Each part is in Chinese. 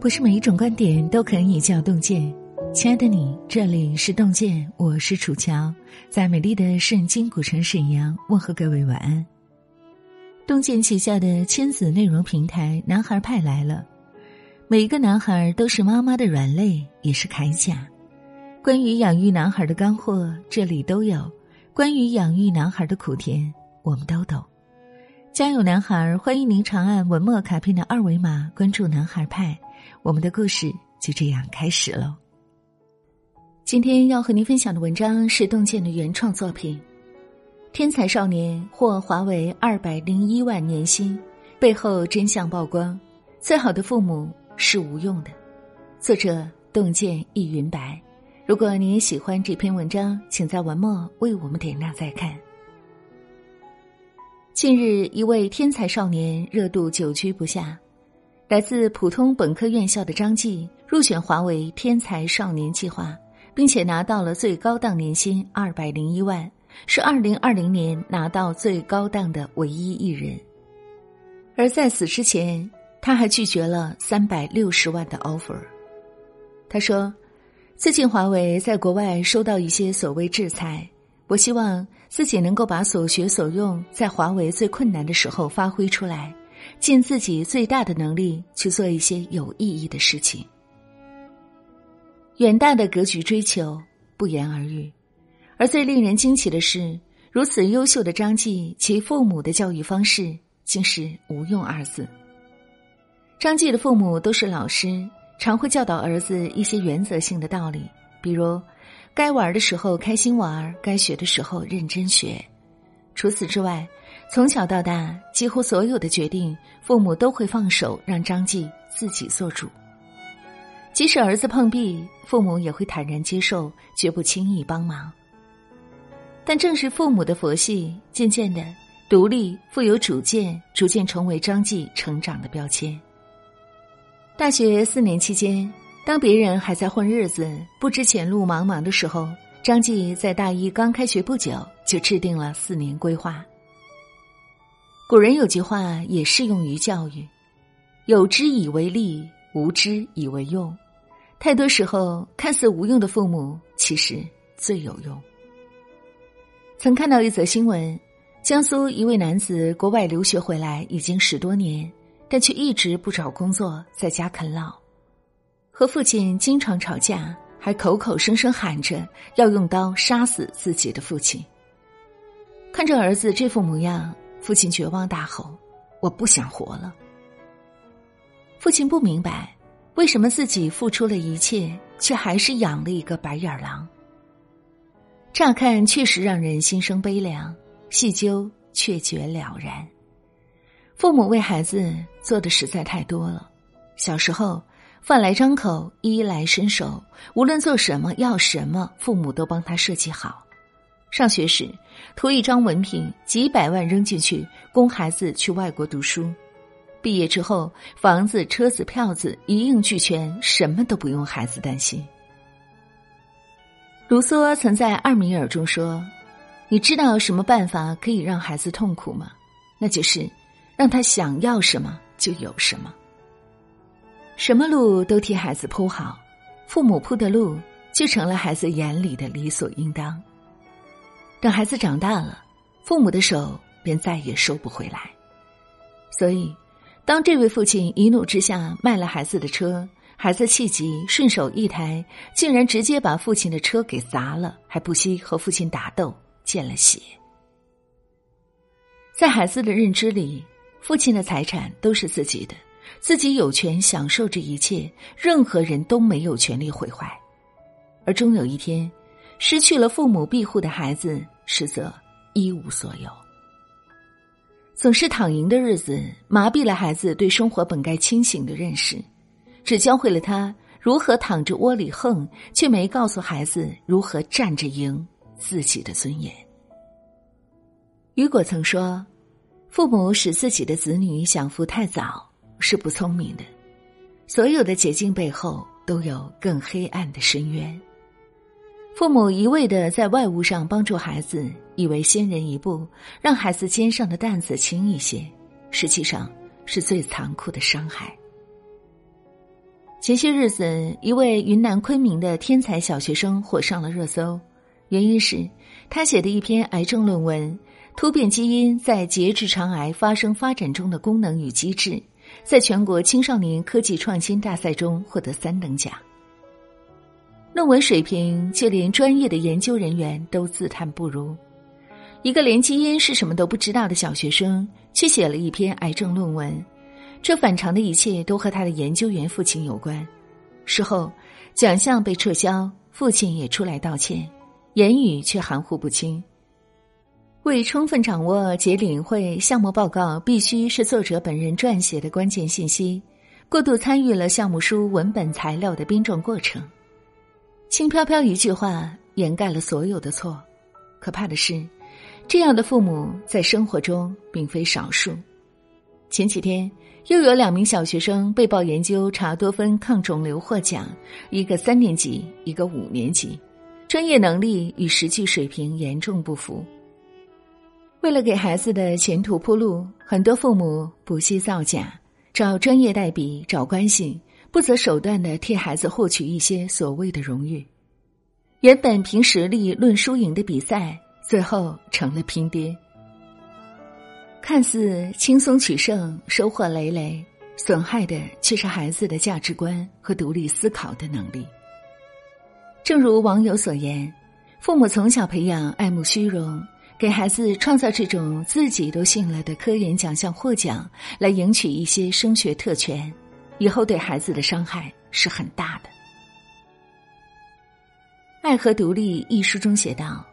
不是每一种观点都可以叫洞见。亲爱的你，这里是洞见，我是楚乔，在美丽的圣经古城沈阳问候各位晚安。洞见旗下的亲子内容平台“男孩派”来了，每一个男孩都是妈妈的软肋，也是铠甲。关于养育男孩的干货，这里都有；关于养育男孩的苦甜，我们都懂。家有男孩，欢迎您长按文末卡片的二维码关注“男孩派”。我们的故事就这样开始了。今天要和您分享的文章是洞见的原创作品，《天才少年获华为二百零一万年薪，背后真相曝光，最好的父母是无用的。作者洞见易云白。如果您喜欢这篇文章，请在文末为我们点亮再看。近日，一位天才少年热度久居不下。来自普通本科院校的张继入选华为天才少年计划，并且拿到了最高档年薪二百零一万，是二零二零年拿到最高档的唯一一人。而在此之前，他还拒绝了三百六十万的 offer。他说：“最近华为在国外收到一些所谓制裁，我希望自己能够把所学所用在华为最困难的时候发挥出来。”尽自己最大的能力去做一些有意义的事情。远大的格局追求不言而喻，而最令人惊奇的是，如此优秀的张继，其父母的教育方式竟是“无用”二字。张继的父母都是老师，常会教导儿子一些原则性的道理，比如该玩儿的时候开心玩儿，该学的时候认真学。除此之外，从小到大，几乎所有的决定，父母都会放手让张继自己做主。即使儿子碰壁，父母也会坦然接受，绝不轻易帮忙。但正是父母的佛系，渐渐的独立、富有主见，逐渐成为张继成长的标签。大学四年期间，当别人还在混日子、不知前路茫茫的时候，张继在大一刚开学不久就制定了四年规划。古人有句话也适用于教育：“有之以为利，无之以为用。”太多时候，看似无用的父母，其实最有用。曾看到一则新闻：江苏一位男子国外留学回来已经十多年，但却一直不找工作，在家啃老，和父亲经常吵架，还口口声声喊着要用刀杀死自己的父亲。看着儿子这副模样。父亲绝望大吼：“我不想活了。”父亲不明白，为什么自己付出了一切，却还是养了一个白眼狼。乍看确实让人心生悲凉，细究却觉了然。父母为孩子做的实在太多了。小时候，饭来张口，衣来伸手，无论做什么要什么，父母都帮他设计好。上学时，图一张文凭，几百万扔进去，供孩子去外国读书；毕业之后，房子、车子、票子一应俱全，什么都不用孩子担心。卢梭曾在《二米尔》中说：“你知道什么办法可以让孩子痛苦吗？那就是让他想要什么就有什么，什么路都替孩子铺好，父母铺的路就成了孩子眼里的理所应当。”等孩子长大了，父母的手便再也收不回来。所以，当这位父亲一怒之下卖了孩子的车，孩子气急，顺手一抬，竟然直接把父亲的车给砸了，还不惜和父亲打斗，见了血。在孩子的认知里，父亲的财产都是自己的，自己有权享受这一切，任何人都没有权利毁坏。而终有一天。失去了父母庇护的孩子，实则一无所有。总是躺赢的日子，麻痹了孩子对生活本该清醒的认识，只教会了他如何躺着窝里横，却没告诉孩子如何站着赢自己的尊严。雨果曾说：“父母使自己的子女享福太早，是不聪明的。所有的捷径背后，都有更黑暗的深渊。”父母一味的在外物上帮助孩子，以为先人一步，让孩子肩上的担子轻一些，实际上是最残酷的伤害。前些日子，一位云南昆明的天才小学生火上了热搜，原因是他写的一篇癌症论文《突变基因在结直肠癌发生发展中的功能与机制》，在全国青少年科技创新大赛中获得三等奖。论文水平，就连专业的研究人员都自叹不如。一个连基因是什么都不知道的小学生，却写了一篇癌症论文。这反常的一切都和他的研究员父亲有关。事后，奖项被撤销，父亲也出来道歉，言语却含糊不清。为充分掌握且领会项目报告必须是作者本人撰写的关键信息，过度参与了项目书文本材料的编撰过程，轻飘飘一句话掩盖了所有的错。可怕的是，这样的父母在生活中并非少数。前几天。又有两名小学生被曝研究茶多酚抗肿瘤获奖，一个三年级，一个五年级，专业能力与实际水平严重不符。为了给孩子的前途铺路，很多父母不惜造假，找专业代笔，找关系，不择手段的替孩子获取一些所谓的荣誉。原本凭实力论输赢的比赛，最后成了拼爹。看似轻松取胜，收获累累，损害的却是孩子的价值观和独立思考的能力。正如网友所言，父母从小培养爱慕虚荣，给孩子创造这种自己都信了的科研奖项获奖，来赢取一些升学特权，以后对孩子的伤害是很大的。《爱和独立》一书中写道：“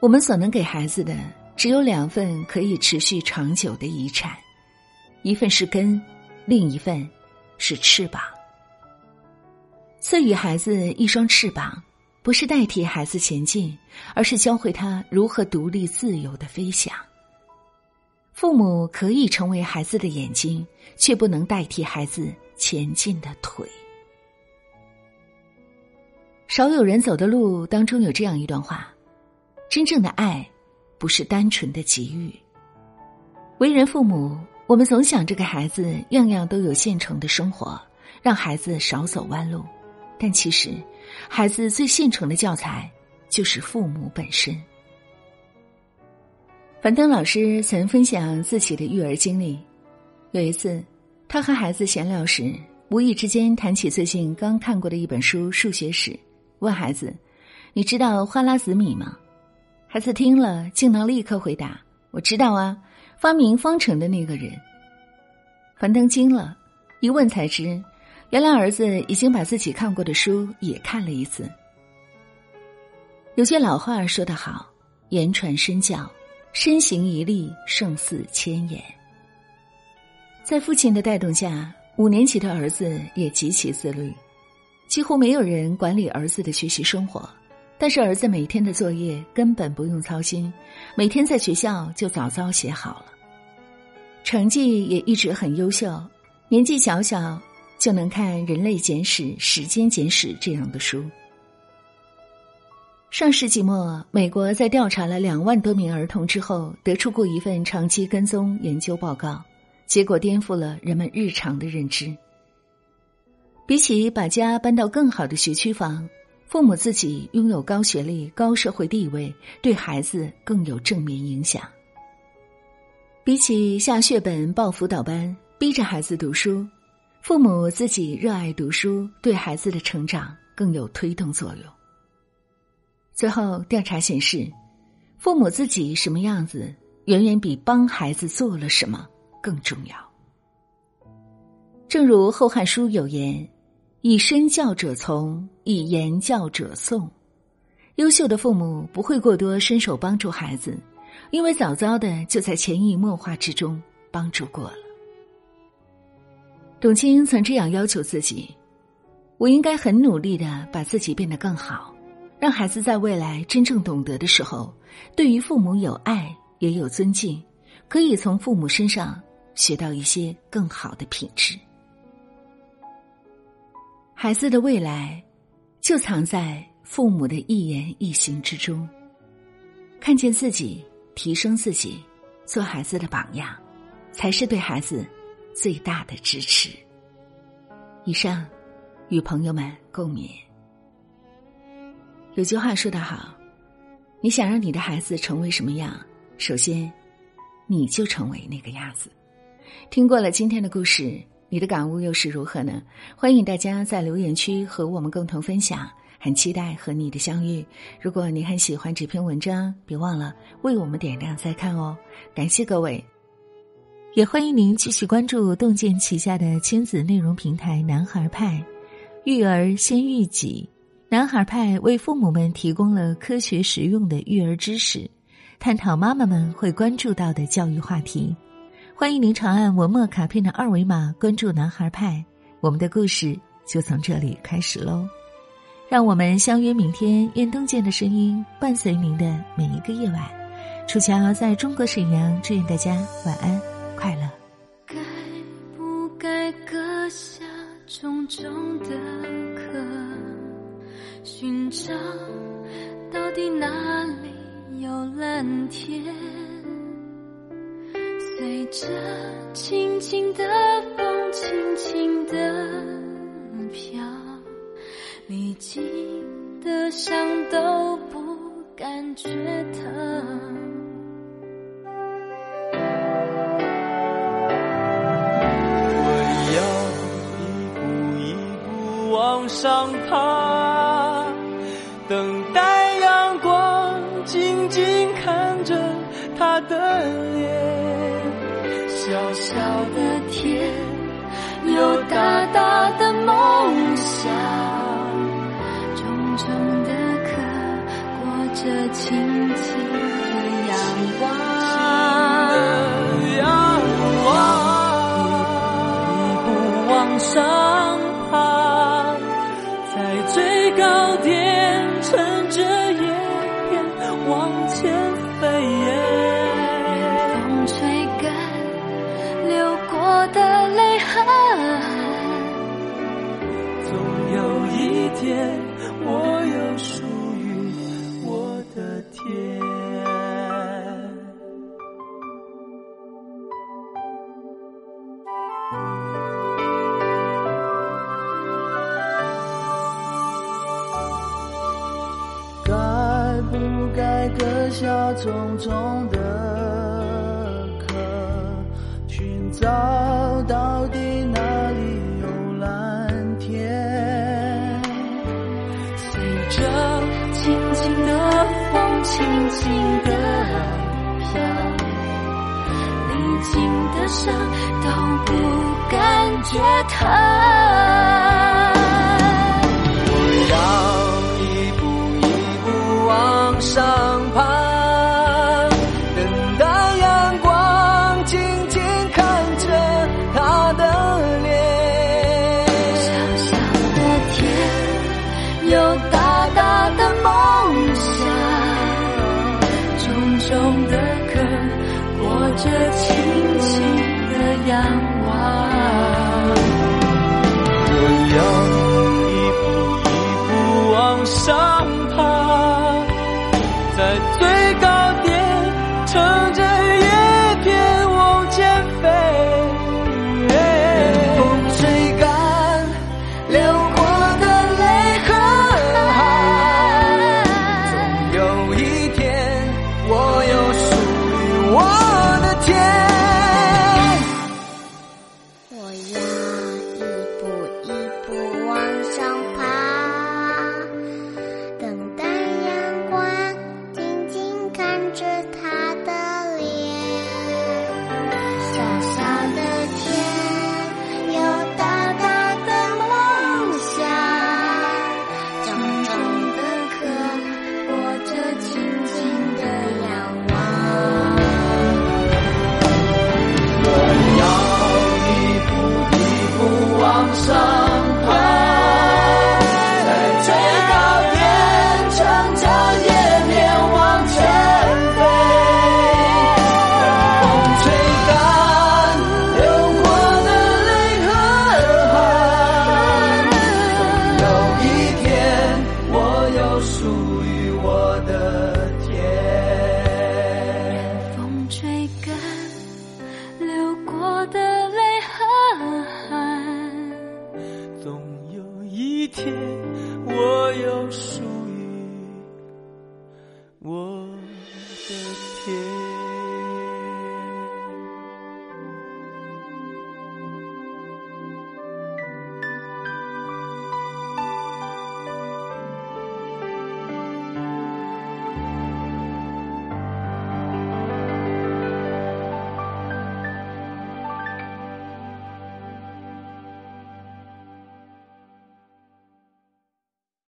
我们所能给孩子的。”只有两份可以持续长久的遗产，一份是根，另一份是翅膀。赐予孩子一双翅膀，不是代替孩子前进，而是教会他如何独立自由的飞翔。父母可以成为孩子的眼睛，却不能代替孩子前进的腿。少有人走的路当中有这样一段话：真正的爱。不是单纯的给予。为人父母，我们总想这个孩子样样都有现成的生活，让孩子少走弯路。但其实，孩子最现成的教材就是父母本身。樊登老师曾分享自己的育儿经历。有一次，他和孩子闲聊时，无意之间谈起最近刚看过的一本书《数学史》，问孩子：“你知道花剌子米吗？”孩子听了，竟能立刻回答：“我知道啊，发明方程的那个人。”樊登惊了，一问才知，原来儿子已经把自己看过的书也看了一次。有些老话说得好：“言传身教，身形一立胜似千言。”在父亲的带动下，五年级的儿子也极其自律，几乎没有人管理儿子的学习生活。但是儿子每天的作业根本不用操心，每天在学校就早早写好了，成绩也一直很优秀。年纪小小就能看《人类简史》《时间简史》这样的书。上世纪末，美国在调查了两万多名儿童之后，得出过一份长期跟踪研究报告，结果颠覆了人们日常的认知。比起把家搬到更好的学区房。父母自己拥有高学历、高社会地位，对孩子更有正面影响。比起下血本报辅导班，逼着孩子读书，父母自己热爱读书，对孩子的成长更有推动作用。最后调查显示，父母自己什么样子，远远比帮孩子做了什么更重要。正如《后汉书》有言。以身教者从，以言教者颂。优秀的父母不会过多伸手帮助孩子，因为早早的就在潜移默化之中帮助过了。董卿曾这样要求自己：“我应该很努力的把自己变得更好，让孩子在未来真正懂得的时候，对于父母有爱也有尊敬，可以从父母身上学到一些更好的品质。”孩子的未来，就藏在父母的一言一行之中。看见自己，提升自己，做孩子的榜样，才是对孩子最大的支持。以上与朋友们共勉。有句话说得好，你想让你的孩子成为什么样，首先，你就成为那个样子。听过了今天的故事，你的感悟又是如何呢？欢迎大家在留言区和我们共同分享，很期待和你的相遇。如果你很喜欢这篇文章，别忘了为我们点亮再看哦。感谢各位，也欢迎您继续关注洞见旗下的亲子内容平台“男孩派”，育儿先育己。男孩派为父母们提供了科学实用的育儿知识，探讨妈妈们会关注到的教育话题。欢迎您长按文末卡片的二维码关注男孩派，我们的故事就从这里开始喽。让我们相约明天，愿东健的声音伴随您的每一个夜晚。楚乔在中国沈阳，祝愿大家晚安快乐。该不该割下重重的？寻找到底哪里有蓝天？随着轻轻的风，轻轻的飘，历经的伤都不感觉疼。我要一步一步往上爬。他的脸。小小的天，有大大的梦想。重重的壳，裹着轻轻的阳光。阳光，一步一步往上爬，在最高点。乘着叶片往前飞，天，我有属于我的天。该不该割下重重的壳，寻找到轻轻的飘，你经的伤都不感觉疼。我要一步一步往上。在最